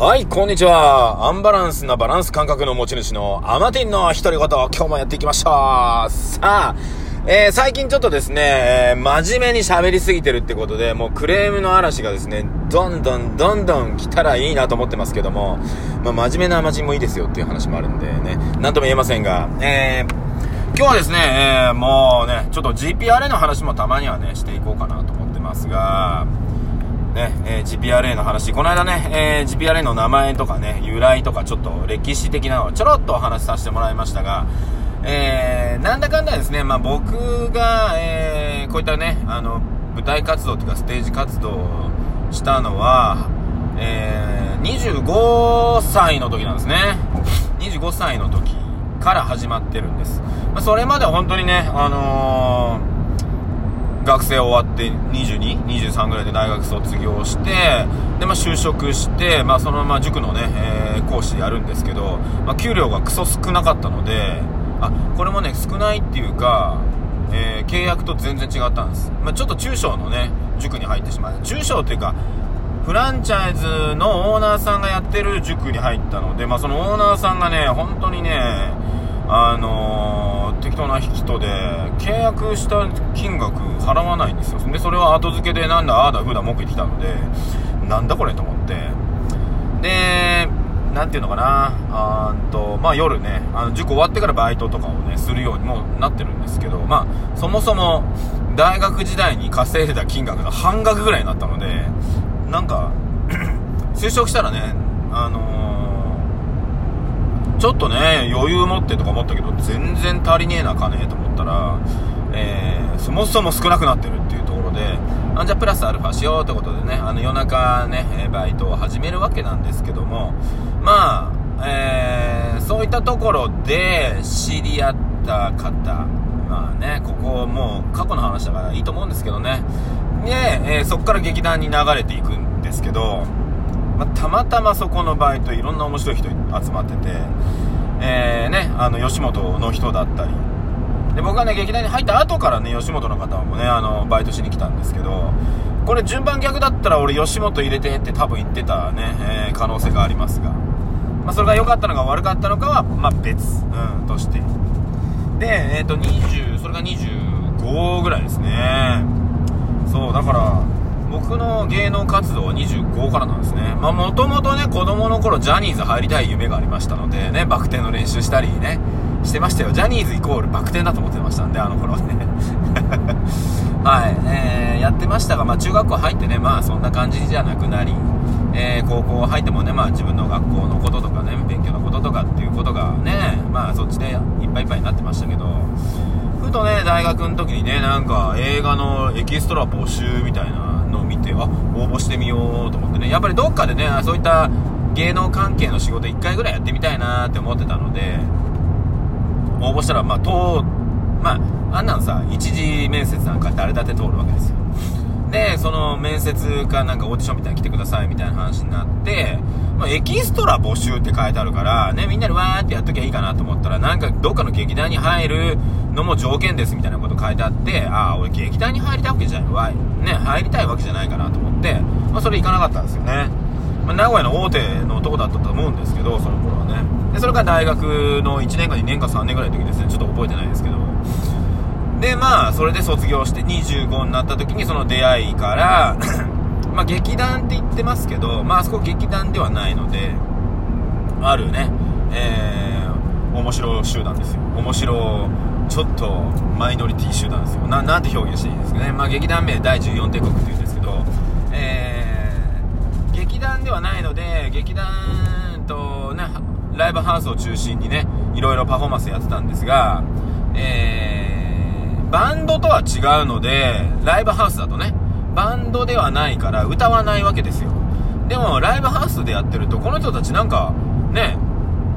はい、こんにちは。アンバランスなバランス感覚の持ち主のアマティンの独り言、今日もやっていきました。さあ、えー、最近ちょっとですね、えー、真面目に喋りすぎてるってことで、もうクレームの嵐がですね、どんどんどんどん来たらいいなと思ってますけども、まあ、真面目なアマチンもいいですよっていう話もあるんでね、なんとも言えませんが、えー、今日はですね、えー、もうね、ちょっと GPRA の話もたまにはね、していこうかなと思ってますが、ね、えー、GPRA の話、この間ね、えー、GPRA の名前とかね、由来とかちょっと歴史的なのをちょろっとお話しさせてもらいましたが、えー、なんだかんだですね、まあ僕が、えー、こういったね、あの、舞台活動というかステージ活動したのは、えー、25歳の時なんですね。25歳の時から始まってるんです。まあ、それまでは本当にね、あのー学生終わって22、23ぐらいで大学卒業して、で、まあ、就職して、まあ、そのまま塾のね、えー、講師やるんですけど、まあ、給料がクソ少なかったので、あ、これもね、少ないっていうか、えー、契約と全然違ったんです。まあ、ちょっと中小のね、塾に入ってしまう。中小っていうか、フランチャイズのオーナーさんがやってる塾に入ったので、まあ、そのオーナーさんがね、本当にね、あのー、適当な人で、契約した金額払わないんですよ。で、それは後付けでなんだ、ああだ、ふだ、文句言ってきたので、なんだこれと思って。で、なんていうのかな、あんと、まあ夜ね、あの、塾終わってからバイトとかをね、するようにもなってるんですけど、まあ、そもそも、大学時代に稼いだ金額が半額ぐらいになったので、なんか 就職したらね、あのちょっとね、余裕持ってとか思ったけど、全然足りねえな、金と思ったら、えー、そもそも少なくなってるっていうところで、あじゃあプラスアルファしようってことでね、あの夜中ね、バイトを始めるわけなんですけども、まあ、えー、そういったところで知り合った方、まあね、ここもう過去の話だからいいと思うんですけどね、で、えー、そこから劇団に流れていくんですけど、まあ、たまたまそこのバイトいろんな面白い人集まってて、えー、ね、あの、吉本の人だったり、で、僕はね、劇団に入った後からね、吉本の方もね、あの、バイトしに来たんですけど、これ順番逆だったら俺吉本入れてって多分言ってたね、えー、可能性がありますが、まあ、それが良かったのか悪かったのかは、まあ、別、うん、として。で、えっ、ー、と、20、それが25ぐらいですね。そう、だから、僕の芸能活動は25からなんですね。まあもともとね、子供の頃ジャニーズ入りたい夢がありましたのでね、バク転の練習したりね、してましたよ。ジャニーズイコールバク転だと思ってましたんで、あの頃はね。はい、えー、やってましたが、まあ中学校入ってね、まあそんな感じじゃなくなり、えー、高校入ってもね、まあ自分の学校のこととかね、勉強のこととかっていうことがね、まあそっちでいっぱいいっぱいになってましたけど、ふとね、大学の時にね、なんか映画のエキストラ募集みたいなのを見て、あ、応募してみようと思ってね、やっぱりどっかでね、そういった芸能関係の仕事1回ぐらいやってみたいなって思ってたので、応募したら、まあ、と、まあ、あんなんさ、一次面接なんか誰だって通るわけですよ。で、その面接かなんかオーディションみたいに来てくださいみたいな話になって、まあ、エキストラ募集って書いてあるから、ね、みんなでわーってやっときゃいいかなと思ったら、なんかどっかの劇団に入るのも条件ですみたいなこと書いてあって、ああ、俺劇団に入りたいわけじゃないわ、ね、入りたいわけじゃないかなと思って、まあ、それ行かなかったんですよね。まあ、名古屋の大手の男だったと思うんですけど、その頃はね。で、それから大学の1年か2年か3年ぐらいの時ですね、ちょっと覚えてないですけど、で、まあ、それで卒業して25になった時にその出会いから まあ、劇団って言ってますけど、まあ、あそこ劇団ではないので、あるね、えー、面白集団ですよ。面白、ちょっとマイノリティ集団ですよ。な、なんて表現していいですかね。まあ、劇団名第14帝国って言うんですけど、えー、劇団ではないので、劇団とね、ライブハウスを中心にね、いろいろパフォーマンスやってたんですが、えー、バンドとは違うので、ライブハウスだとね、バンドではないから歌わないわけですよ。でも、ライブハウスでやってると、この人たちなんか、ね、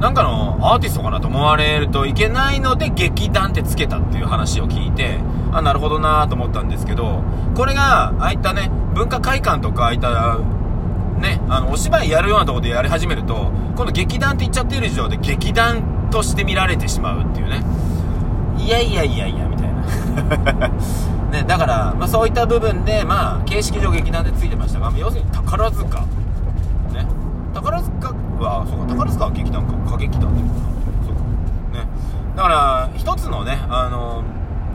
なんかのアーティストかなと思われるといけないので、劇団ってつけたっていう話を聞いて、あ、なるほどなと思ったんですけど、これが、ああいったね、文化会館とか、ああいった、ね、あの、お芝居やるようなとこでやり始めると、今度劇団って言っちゃってる以上で、劇団として見られてしまうっていうね。いやいやいやいや、みたいなね、だから、まあ、そういった部分で、まあ、形式上劇団でついてましたが、ま要するに宝塚。ね。宝塚あそうか宝塚は劇団か。歌劇団だよな。そうか。ね。だから一つのねあの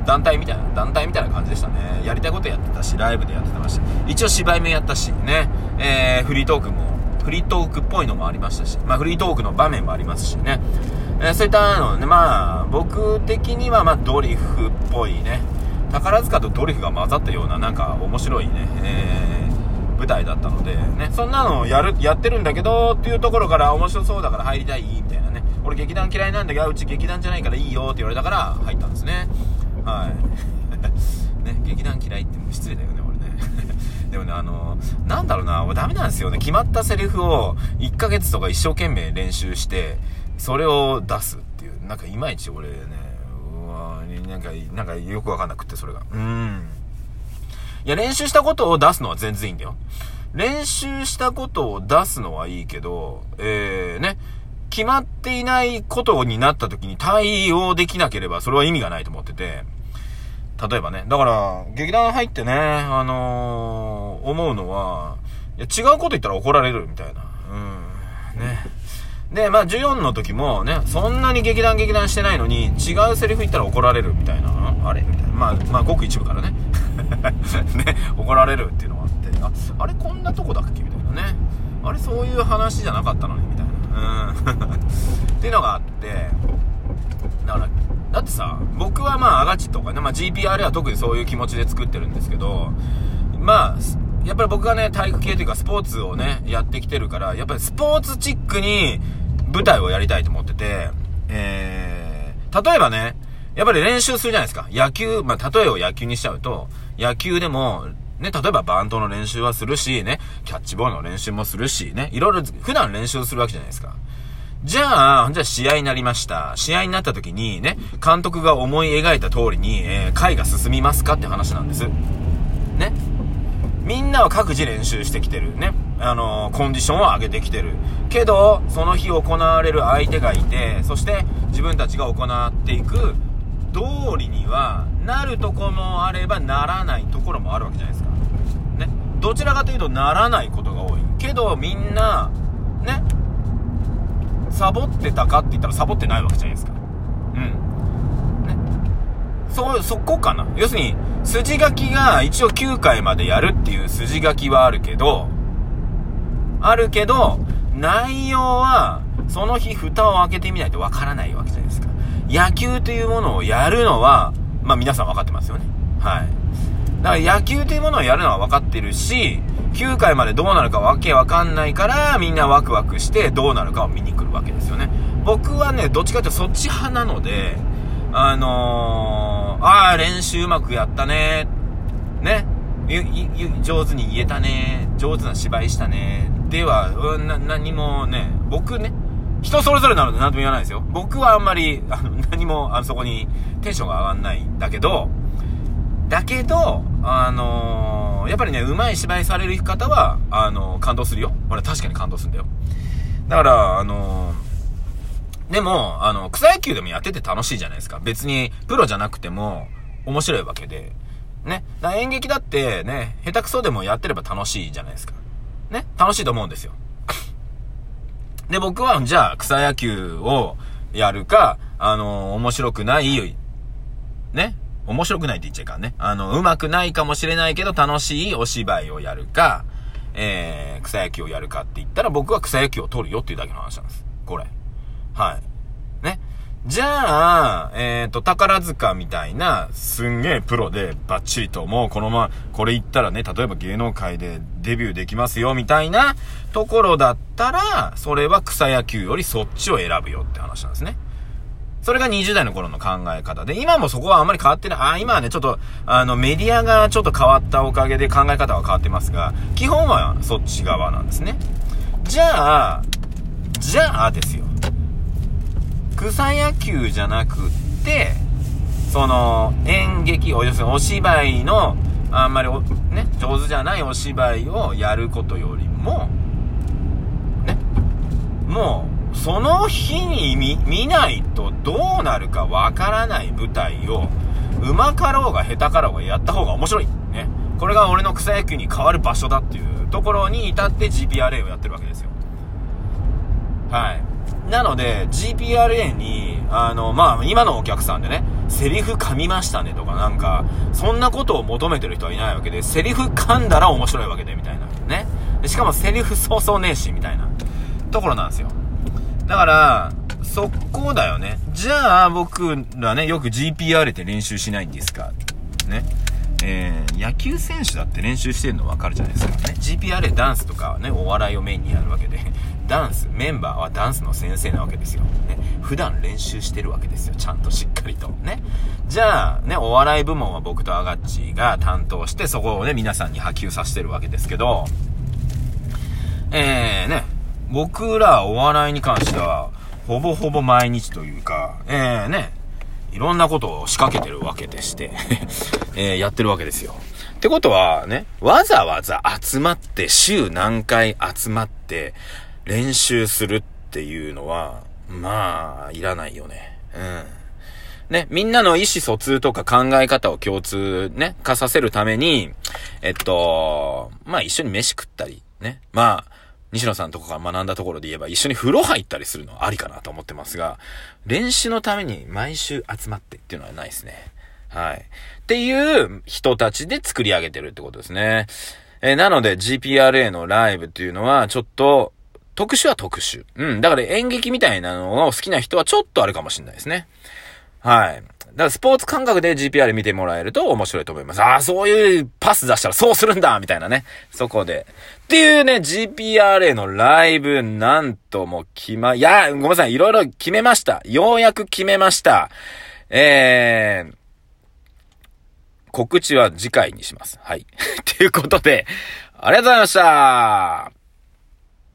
団体みたいな団体みたいな感じでしたね。やりたいことやってたしライブでやってたした一応芝居もやったしね。えー、フリートークもフリートークっぽいのもありましたし、まあ、フリートークの場面もありますしね、え、そういったのね、まあ、僕的には、ま、ドリフっぽいね、宝塚とドリフが混ざったような、なんか面白いね、えー、舞台だったので、ね、そんなのやる、やってるんだけど、っていうところから面白そうだから入りたい、みたいなね。俺劇団嫌いなんだけど、うち劇団じゃないからいいよって言われたから入ったんですね。はい。ね、劇団嫌いっても失礼だよね、俺ね。でもね、あの、なんだろうな、俺ダメなんですよね。決まったセリフを1ヶ月とか一生懸命練習して、それを出すっていう、なんかいまいち俺ね、うわなんか、なんかよくわかんなくって、それが。うん。いや、練習したことを出すのは全然いいんだよ。練習したことを出すのはいいけど、えー、ね、決まっていないことになった時に対応できなければ、それは意味がないと思ってて、例えばね。だから、劇団入ってね、あのー、思うのは、いや、違うこと言ったら怒られるみたいな。うん。ね。で、まあ、14の時もね、そんなに劇団劇団してないのに、違うセリフ言ったら怒られるみたいな。あれみたいな。まあ、まあ、ごく一部からね。ね、怒られるっていうのがあって、あ、あれこんなとこだっけみたいなね。あれそういう話じゃなかったのにみたいな。うん。っていうのがあって、だから、だってさ、僕はまあ、アガチとかね、まあ GPR は特にそういう気持ちで作ってるんですけど、まあ、やっぱり僕がね、体育系というかスポーツをね、やってきてるから、やっぱりスポーツチックに舞台をやりたいと思ってて、えー、例えばね、やっぱり練習するじゃないですか。野球、まあ、例えを野球にしちゃうと、野球でも、ね、例えばバントの練習はするし、ね、キャッチボールの練習もするし、ね、いろいろ普段練習するわけじゃないですか。じゃあ、じゃあ試合になりました。試合になった時にね、監督が思い描いた通りに、えー、回が進みますかって話なんです。ね。みんなは各自練習してきてる。ね。あのー、コンディションを上げてきてる。けど、その日行われる相手がいて、そして自分たちが行っていく通りには、なるとこもあればならないところもあるわけじゃないですか。ね。どちらかというとならないことが多い。けど、みんな、ね、サボってたかって言ったらサボってないわけじゃないですか。うん。ね。そう、そこかな。要するに、筋書きが一応9回までやるっていう筋書きはあるけど、あるけど、内容は、その日蓋を開けてみないとわからないわけじゃないですか。野球というものをやるのは、まあ皆さん分かってますよね。はい。だから野球というものをやるのは分かってるし、9回までどうなるかわけわかんないから、みんなワクワクしてどうなるかを見に来るわけですよね。僕はね、どっちかっていうとそっち派なので、あのー、ああ、練習うまくやったね。ね。上手に言えたね。上手な芝居したね。では、うん、な、何もね、僕ね、人それぞれなので何とも言わないですよ。僕はあんまり、あの、何も、あの、そこにテンションが上がんないんだけど、だけど、あのー、やっぱりね、上手い芝居される方は、あのー、感動するよ。俺確かに感動するんだよ。だから、あのー、でも、あの、草野球でもやってて楽しいじゃないですか。別に、プロじゃなくても、面白いわけで。ね。だ演劇だってね、下手くそでもやってれば楽しいじゃないですか。ね。楽しいと思うんですよ。で、僕は、じゃあ、草野球をやるか、あの面白くない、ね。面白くないって言っちゃいかんね。あの、うまくないかもしれないけど楽しいお芝居をやるか、えー、草野球をやるかって言ったら僕は草野球を取るよっていうだけの話なんです。これ。はい。じゃあ、えっ、ー、と、宝塚みたいな、すんげえプロでバッチリと、もうこのまま、これ言ったらね、例えば芸能界でデビューできますよ、みたいなところだったら、それは草野球よりそっちを選ぶよって話なんですね。それが20代の頃の考え方で、今もそこはあんまり変わってない。あ、今はね、ちょっと、あの、メディアがちょっと変わったおかげで考え方は変わってますが、基本はそっち側なんですね。じゃあ、じゃあですよ。草野球じゃなくって、その、演劇、を、要するにお芝居の、あんまりね、上手じゃないお芝居をやることよりも、ね、もう、その日に見、見ないとどうなるかわからない舞台を、うまかろうが下手かろうがやった方が面白い。ね。これが俺の草野球に変わる場所だっていうところに至って GPRA をやってるわけですよ。はい。なので、GPRA に、あの、まあ、今のお客さんでね、セリフ噛みましたねとかなんか、そんなことを求めてる人はいないわけで、セリフ噛んだら面白いわけで、みたいな。ね。しかもセリフそうそうねえし、みたいな。ところなんですよ。だから、そこだよね。じゃあ、僕らね、よく GPR って練習しないんですか？ね。えー、野球選手だって練習してるの分かるじゃないですかね。GPR ダンスとかね、お笑いをメインにやるわけで、ダンス、メンバーはダンスの先生なわけですよ。ね。普段練習してるわけですよ。ちゃんとしっかりと。ね。じゃあ、ね、お笑い部門は僕とアガッチが担当して、そこをね、皆さんに波及させてるわけですけど、えー、ね、僕らお笑いに関しては、ほぼほぼ毎日というか、えー、ね、いろんなことを仕掛けてるわけでして えー、やってるわけですよ。ってことはね、わざわざ集まって週何回集まって練習するっていうのは、まあ、いらないよね。うん。ね、みんなの意思疎通とか考え方を共通ね、化させるために、えっと、まあ一緒に飯食ったり、ね。まあ、西野さんとかが学んだところで言えば一緒に風呂入ったりするのはありかなと思ってますが、練習のために毎週集まってっていうのはないですね。はい。っていう人たちで作り上げてるってことですね。え、なので GPRA のライブっていうのはちょっと特殊は特殊。うん。だから演劇みたいなのを好きな人はちょっとあるかもしれないですね。はい。だからスポーツ感覚で GPR 見てもらえると面白いと思います。ああ、そういうパス出したらそうするんだみたいなね。そこで。っていうね、GPRA のライブ、なんとも決ま、いや、ごめんなさい、いろいろ決めました。ようやく決めました。えー、告知は次回にします。はい。ということで、ありがとうございました